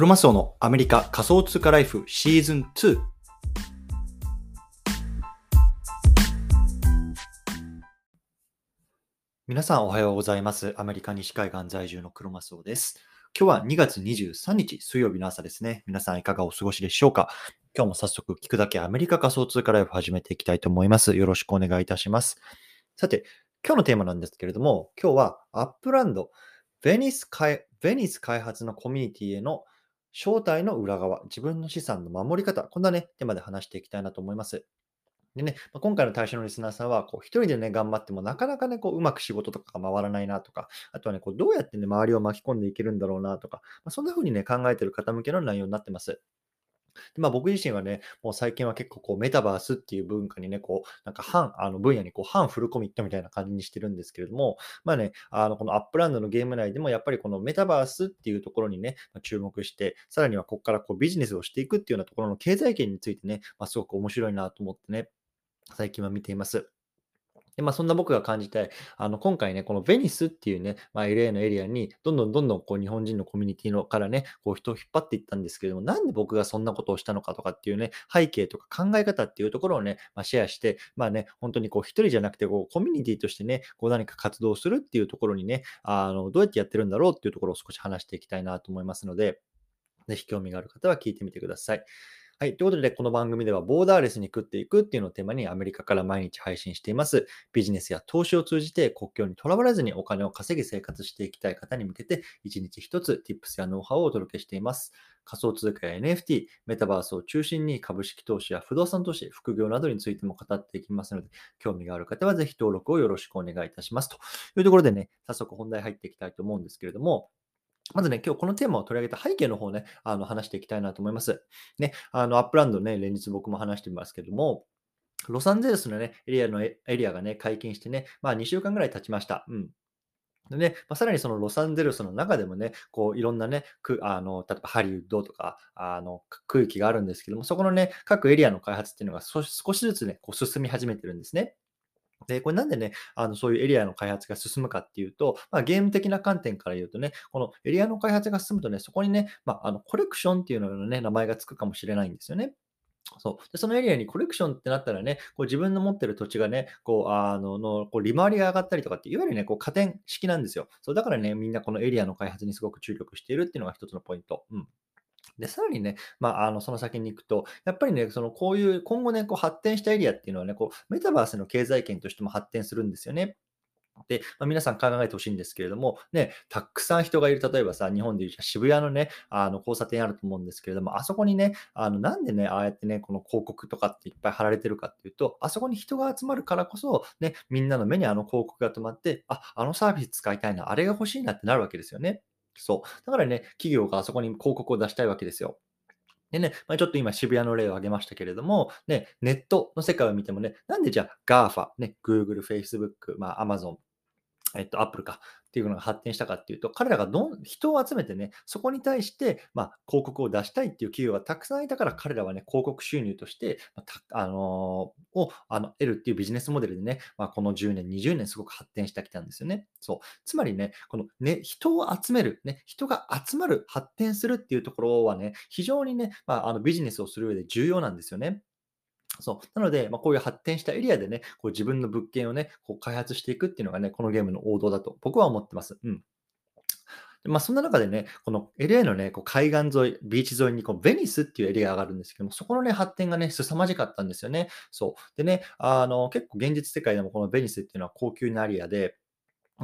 クロマスオのアメリカ仮想通貨ライフシーズン2。皆さんおはようございます。アメリカ西海岸在住のクロマスオです。今日は2月23日水曜日の朝ですね。皆さんいかがお過ごしでしょうか？今日も早速聞くだけアメリカ仮想通貨ライフ始めていきたいと思います。よろしくお願いいたします。さて、今日のテーマなんですけれども、今日はアップランド、ベニス開ベニス開発のコミュニティへの正体の裏側、自分の資産の守り方、こんなね、テーマで話していきたいなと思います。でね、まあ今回の対象のリスナーさんは、こう、一人でね、頑張っても、なかなかね、こう、うまく仕事とかが回らないなとか、あとはね、こう、どうやってね、周りを巻き込んでいけるんだろうなとか、まあ、そんな風にね、考えてる方向けの内容になってます。まあ、僕自身はね、もう最近は結構こうメタバースっていう文化にね、こう、なんか反、あの分野にこう反フルコミットみたいな感じにしてるんですけれども、まあね、あのこのアップランドのゲーム内でもやっぱりこのメタバースっていうところにね、注目して、さらにはここからこうビジネスをしていくっていうようなところの経済圏についてね、まあ、すごく面白いなと思ってね、最近は見ています。でまあ、そんな僕が感じたい、あの今回ね、このベニスっていうね、まあ、LA のエリアに、どんどんどんどんこう日本人のコミュニティのからね、こう人を引っ張っていったんですけども、なんで僕がそんなことをしたのかとかっていうね、背景とか考え方っていうところをね、まあ、シェアして、まあね、本当にこう一人じゃなくてこう、コミュニティとしてね、こう何か活動するっていうところにね、あのどうやってやってるんだろうっていうところを少し話していきたいなと思いますので、ぜひ興味がある方は聞いてみてください。はい。ということで、この番組では、ボーダーレスに食っていくっていうのをテーマにアメリカから毎日配信しています。ビジネスや投資を通じて国境にとらわれずにお金を稼ぎ生活していきたい方に向けて、一日一つ Tips やノウハウをお届けしています。仮想通貨や NFT、メタバースを中心に株式投資や不動産投資、副業などについても語っていきますので、興味がある方はぜひ登録をよろしくお願いいたします。というところでね、早速本題入っていきたいと思うんですけれども、まずね、今日このテーマを取り上げた背景の方をね、あの話していきたいなと思います。ね、あのアップランドね、連日僕も話してますけども、ロサンゼルスのね、エリアのエリアがね、解禁してね、まあ2週間ぐらい経ちました。うん。でね、まあ、さらにそのロサンゼルスの中でもね、こういろんなね、くあの例えばハリウッドとかあの区域があるんですけども、そこのね、各エリアの開発っていうのが少しずつね、こう進み始めてるんですね。で、これなんでね、あのそういうエリアの開発が進むかっていうと、まあ、ゲーム的な観点から言うとね、このエリアの開発が進むとね、そこにね、まあ、あのコレクションっていうののね、名前がつくかもしれないんですよね。そうでそのエリアにコレクションってなったらね、こう自分の持ってる土地がね、こうあののこう利回りが上がったりとかって、いわゆるね、こう加点式なんですよ。そうだからね、みんなこのエリアの開発にすごく注力しているっていうのが一つのポイント。うんで、さらにね、まあ、あの、その先に行くと、やっぱりね、その、こういう、今後ね、こう発展したエリアっていうのはね、こう、メタバースの経済圏としても発展するんですよね。で、まあ、皆さん考えてほしいんですけれども、ね、たくさん人がいる、例えばさ、日本でいう渋谷のね、あの交差点あると思うんですけれども、あそこにね、あのなんでね、ああやってね、この広告とかっていっぱい貼られてるかっていうと、あそこに人が集まるからこそ、ね、みんなの目にあの広告が止まって、あ、あのサービス使いたいな、あれが欲しいなってなるわけですよね。そう。だからね、企業があそこに広告を出したいわけですよ。でね、まあ、ちょっと今渋谷の例を挙げましたけれども、ね、ネットの世界を見てもね、なんでじゃあ GAFA、ね、Google、Facebook、まあ、Amazon、えっと、Apple かっていうのが発展したかっていうと、彼らがどん人を集めてね、そこに対して、まあ、広告を出したいっていう企業がたくさんいたから、彼らはね、広告収入として、まあのーをあの得るっていうビジネスモデルでね、まあ、この10年、20年すごく発展してきたんですよね。そう。つまりね、このね、人を集める、ね、人が集まる、発展するっていうところはね、非常にね、まあ、あのビジネスをする上で重要なんですよね。そう。なので、まあ、こういう発展したエリアでね、こう自分の物件をね、こう開発していくっていうのがね、このゲームの王道だと僕は思ってます。うん。まあ、そんな中でね、この LA のね、こう海岸沿い、ビーチ沿いにこうベニスっていうエリアがあるんですけども、そこのね、発展がね、凄まじかったんですよね。そう。でね、あの、結構現実世界でもこのベニスっていうのは高級なエリアで、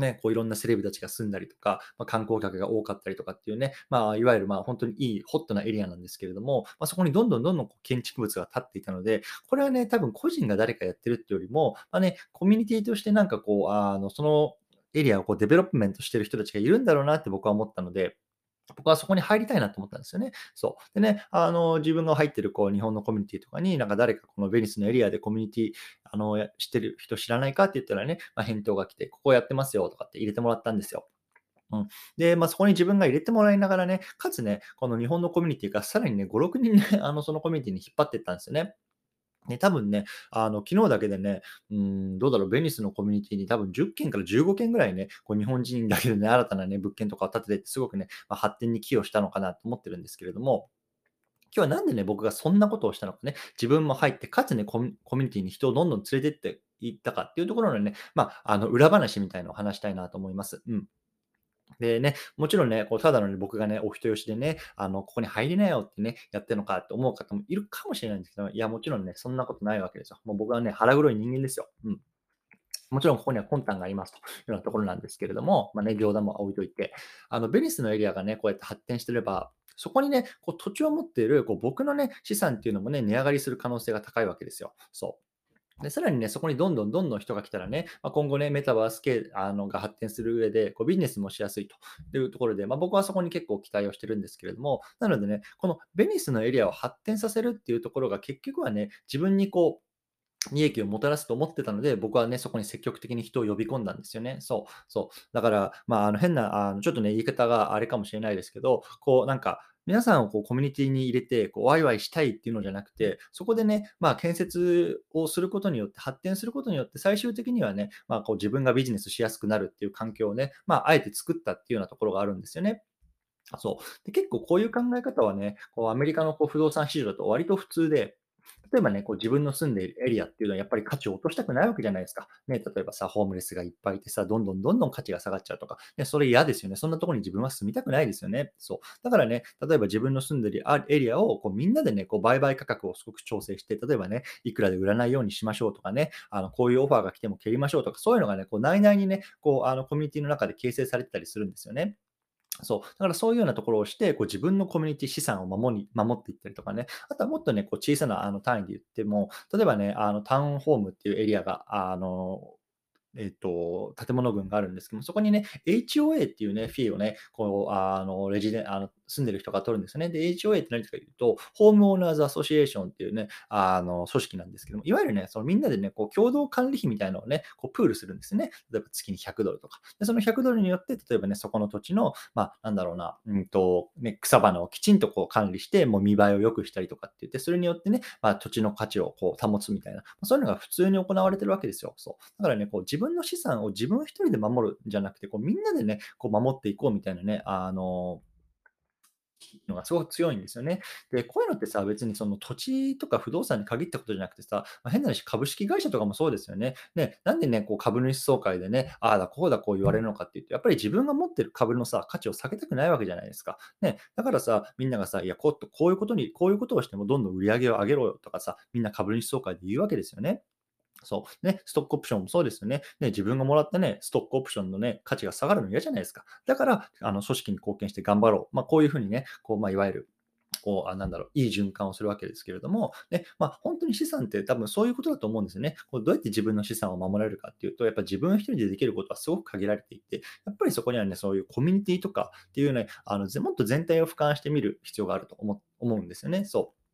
ね、こういろんなセレブたちが住んだりとか、まあ、観光客が多かったりとかっていうね、まあ、いわゆるまあ本当にいいホットなエリアなんですけれども、まあ、そこにどんどんどんどんこう建築物が建っていたので、これはね、多分個人が誰かやってるっていうよりも、まあね、コミュニティとしてなんかこう、あのそのエリアをこうデベロップメントしてる人たちがいるんだろうなって僕は思ったので、僕はそこに入りたいなと思ったんですよね。そう。でね、あの、自分が入ってるこう日本のコミュニティとかに、なんか誰かこのベニスのエリアでコミュニティ、あの、知ってる人知らないかって言ったらね、まあ、返答が来て、ここやってますよとかって入れてもらったんですよ。うん、で、まあ、そこに自分が入れてもらいながらね、かつね、この日本のコミュニティがさらにね、5、6人ね、あのそのコミュニティに引っ張っていったんですよね。ね、多分ね、あの、昨日だけでね、うん、どうだろう、ベニスのコミュニティに多分10件から15件ぐらいね、こう日本人だけでね、新たなね、物件とかを建ててて、すごくね、まあ、発展に寄与したのかなと思ってるんですけれども、今日はなんでね、僕がそんなことをしたのかね、自分も入って、かつね、コミコミュニティに人をどんどん連れてっていったかっていうところのね、まあ、あの、裏話みたいなのを話したいなと思います。うん。でね、もちろんね、こうただのね、僕がね、お人よしでね、あの、ここに入りなよってね、やってるのかって思う方もいるかもしれないんですけど、いや、もちろんね、そんなことないわけですよ。もう僕はね、腹黒い人間ですよ。うん。もちろんここには魂胆がありますというようなところなんですけれども、まあね、冗談も置いといて、あの、ベニスのエリアがね、こうやって発展してれば、そこにね、こう土地を持っているこう僕のね、資産っていうのもね、値上がりする可能性が高いわけですよ。そう。で、さらにね、そこにどんどんどんどん人が来たらね、まあ、今後ね、メタバース系あのが発展する上で、こうビジネスもしやすいというところで、まあ、僕はそこに結構期待をしてるんですけれども、なのでね、このベニスのエリアを発展させるっていうところが結局はね、自分にこう、利益をもたらすと思ってたので、僕はね、そこに積極的に人を呼び込んだんですよね。そう、そう。だから、まあ、あの変な、あのちょっとね、言い方があれかもしれないですけど、こう、なんか、皆さんをこうコミュニティに入れて、こうワイワイしたいっていうのじゃなくて、そこでね、まあ、建設をすることによって、発展することによって、最終的にはね、まあ、こう自分がビジネスしやすくなるっていう環境をね、まあ、あえて作ったっていうようなところがあるんですよね。そう。で結構こういう考え方はね、こうアメリカのこう不動産市場だと割と普通で、例えばね、こう自分の住んでいるエリアっていうのはやっぱり価値を落としたくないわけじゃないですか。ね、例えばさ、ホームレスがいっぱいいてさ、どんどんどんどん価値が下がっちゃうとか、ね、それ嫌ですよね。そんなところに自分は住みたくないですよね。そう。だからね、例えば自分の住んでいるエリアをこうみんなでね、こう売買価格をすごく調整して、例えばね、いくらで売らないようにしましょうとかね、あのこういうオファーが来ても蹴りましょうとか、そういうのがね、こう内々にね、こうあのコミュニティの中で形成されてたりするんですよね。そう。だからそういうようなところをして、こう自分のコミュニティ資産を守り守っていったりとかね、あとはもっとね、こう小さなあの単位で言っても、例えばね、あのタウンホームっていうエリアが、あの、えっと、建物群があるんですけども、そこにね、HOA っていうね、フィーをね、こう、あの、レジデン、あの、住んでる人が取るんですね。で、HOA って何かというと、ホームオーナーズアソシエーションっていうね、あの、組織なんですけども、いわゆるね、そのみんなでね、こう、共同管理費みたいなのをね、こう、プールするんですね。例えば月に100ドルとか。で、その100ドルによって、例えばね、そこの土地の、まあ、なんだろうな、うんと、ね、草花をきちんとこう管理して、もう見栄えを良くしたりとかって言って、それによってね、まあ、土地の価値をこう保つみたいな、そういうのが普通に行われてるわけですよ。そう。だからね、こう、自分分の資産を自分一人で守るんじゃなくて、こう、みんなでね、こう、守っていこうみたいなね、あの、のがすごく強いんですよね。で、こういうのってさ、別にその土地とか不動産に限ったことじゃなくてさ、まあ、変な話、株式会社とかもそうですよね。ね、なんでね、こう株主総会でね、ああだ、こうだ、こう言われるのかって言って、やっぱり自分が持ってる株のさ、価値を下げたくないわけじゃないですか。ね、だからさ、みんながさ、いや、こうこういうことに、こういうことをしてもどんどん売り上げを上げろよとかさ、みんな株主総会で言うわけですよね。そう。ね、ストックオプションもそうですよね。ね、自分がもらったね、ストックオプションのね、価値が下がるの嫌じゃないですか。だから、あの、組織に貢献して頑張ろう。まあ、こういうふうにね、こう、まあ、いわゆる、こう、あなんだろう、いい循環をするわけですけれども、ね、まあ、本当に資産って多分そういうことだと思うんですよね。こうどうやって自分の資産を守られるかっていうと、やっぱ自分一人でできることはすごく限られていて、やっぱりそこにはね、そういうコミュニティとかっていうね、あのもっと全体を俯瞰してみる必要があると思思うんですよね。そう。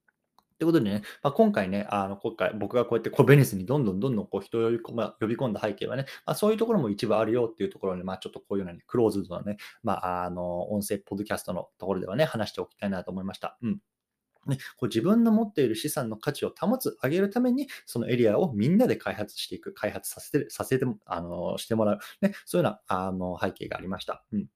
ということでね、まあ、今回ね、あの今回僕がこうやってこうベニスにどんどんどんどんこう人を呼び込,、まあ、呼び込んだ背景はね、まあ、そういうところも一部あるよっていうところで、まあ、ちょっとこういうような、ね、クローズドなね、まあ、あの音声ポッドキャストのところではね、話しておきたいなと思いました。うんね、こう自分の持っている資産の価値を保つ、上げるために、そのエリアをみんなで開発していく、開発させて、させてあのしてもらう、ね、そういうようなあの背景がありました。うん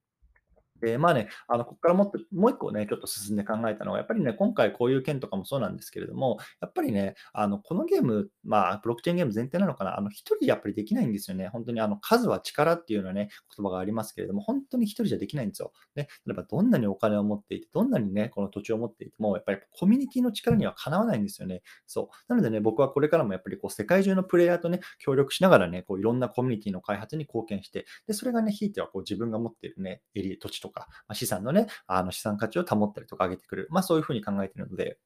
で、まあね、あの、ここからもっと、もう一個ね、ちょっと進んで考えたのは、やっぱりね、今回こういう件とかもそうなんですけれども、やっぱりね、あの、このゲーム、まあ、ブロックチェーンゲーム前提なのかな、あの、一人でやっぱりできないんですよね。本当に、あの、数は力っていうようなね、言葉がありますけれども、本当に一人じゃできないんですよ。ね、例えば、どんなにお金を持っていて、どんなにね、この土地を持っていても、やっぱりコミュニティの力にはかなわないんですよね。そう。なのでね、僕はこれからもやっぱりこう、世界中のプレイヤーとね、協力しながらね、こう、いろんなコミュニティの開発に貢献して、で、それがね、ひいてはこう、自分が持っているね、エリ、土地ととか、ま、資産のね、あの資産価値を保ったりとか上げてくる。まあそういうふうに考えてるので、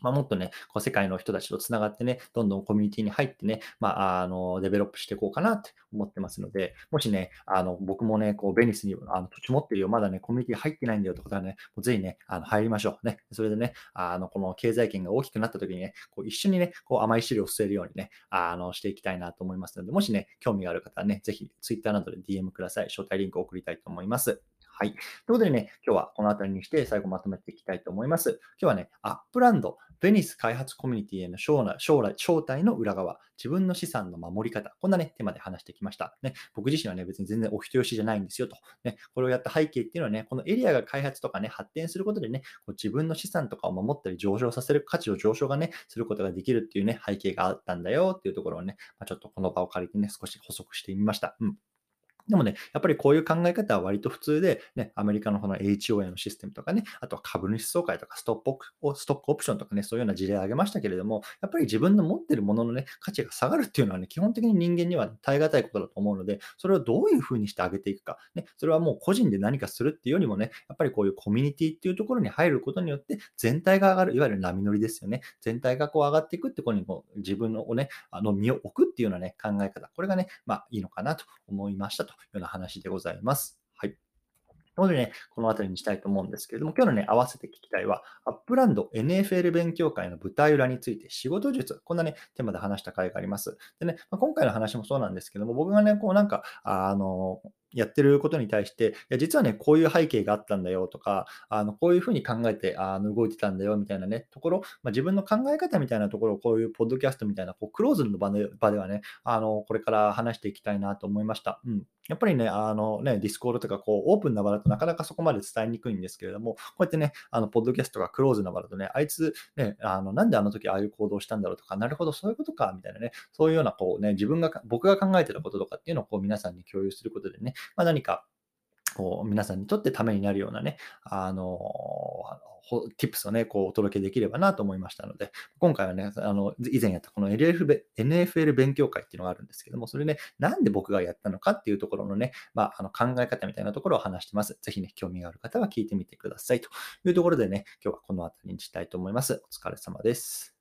まあ、もっとね、こう世界の人たちとつながってね、どんどんコミュニティに入ってね、まあ、あの、デベロップしていこうかなって思ってますので、もしね、あの、僕もね、こう、ベニスにあの土地持ってるよ、まだね、コミュニティ入ってないんだよってことはね、もうぜひね、あの入りましょう。ね。それでね、あの、この経済圏が大きくなった時にね、こう一緒にね、こう甘い汁を吸えるようにね、あの、していきたいなと思いますので、もしね、興味がある方はね、ぜひ Twitter などで DM ください。招待リンクを送りたいと思います。はい。ということでね、今日はこの辺りにして最後まとめていきたいと思います。今日はね、アップランド、ベニス開発コミュニティへの招待招待招待の裏側、自分の資産の守り方、こんなね、テーマで話してきました。ね、僕自身はね、別に全然お人よしじゃないんですよと。ね、これをやった背景っていうのはね、このエリアが開発とかね、発展することでね、こう自分の資産とかを守ったり上昇させる、価値を上昇がね、することができるっていうね、背景があったんだよっていうところをね、まあ、ちょっとこの場を借りてね、少し補足してみました。うん。でもね、やっぱりこういう考え方は割と普通で、ね、アメリカのこの HOA のシステムとかね、あとは株主総会とかストップストックオプションとかね、そういうような事例を挙げましたけれども、やっぱり自分の持ってるもののね、価値が下がるっていうのはね、基本的に人間には耐え難いことだと思うので、それをどういうふうにして上げていくか、ね、それはもう個人で何かするっていうよりもね、やっぱりこういうコミュニティっていうところに入ることによって、全体が上がる、いわゆる波乗りですよね。全体がこう上がっていくってころにも自分のね、あの身を置くっていうようなね、考え方、これがね、まあいいのかなと思いましたというような話でございます。はい。なのでね、この辺りにしたいと思うんですけれども、今日のね、合わせて聞きたいは、アップランド NFL 勉強会の舞台裏について仕事術、こんなね、テーマで話した回があります。でね、まあ、今回の話もそうなんですけども、僕がね、こうなんか、あの、やってることに対して、いや実はね、こういう背景があったんだよとか、あのこういうふうに考えてあの動いてたんだよみたいなね、ところ、まあ、自分の考え方みたいなところをこういうポッドキャストみたいなこうクローズの場で場ではね、あのこれから話していきたいなと思いました。うん、やっぱりね、あのね、ディスコードとかこうオープンな場だとなかなかそこまで伝えにくいんですけれども、こうやってね、あのポッドキャストがクローズな場だとね、あいつ、ね、あのなんであの時ああいう行動したんだろうとか、なるほど、そういうことか、みたいなね、そういうようなこうね、自分が、僕が考えてたこととかっていうのをこう皆さんに共有することでね、まあ、何かこう、皆さんにとってためになるようなね、あの、tips をね、こうお届けできればなと思いましたので、今回はね、あの、以前やったこの NFL 勉強会っていうのがあるんですけども、それね、なんで僕がやったのかっていうところのね、まあ、あの考え方みたいなところを話してます。ぜひね、興味がある方は聞いてみてくださいというところでね、今日はこの辺りにしたいと思います。お疲れ様です。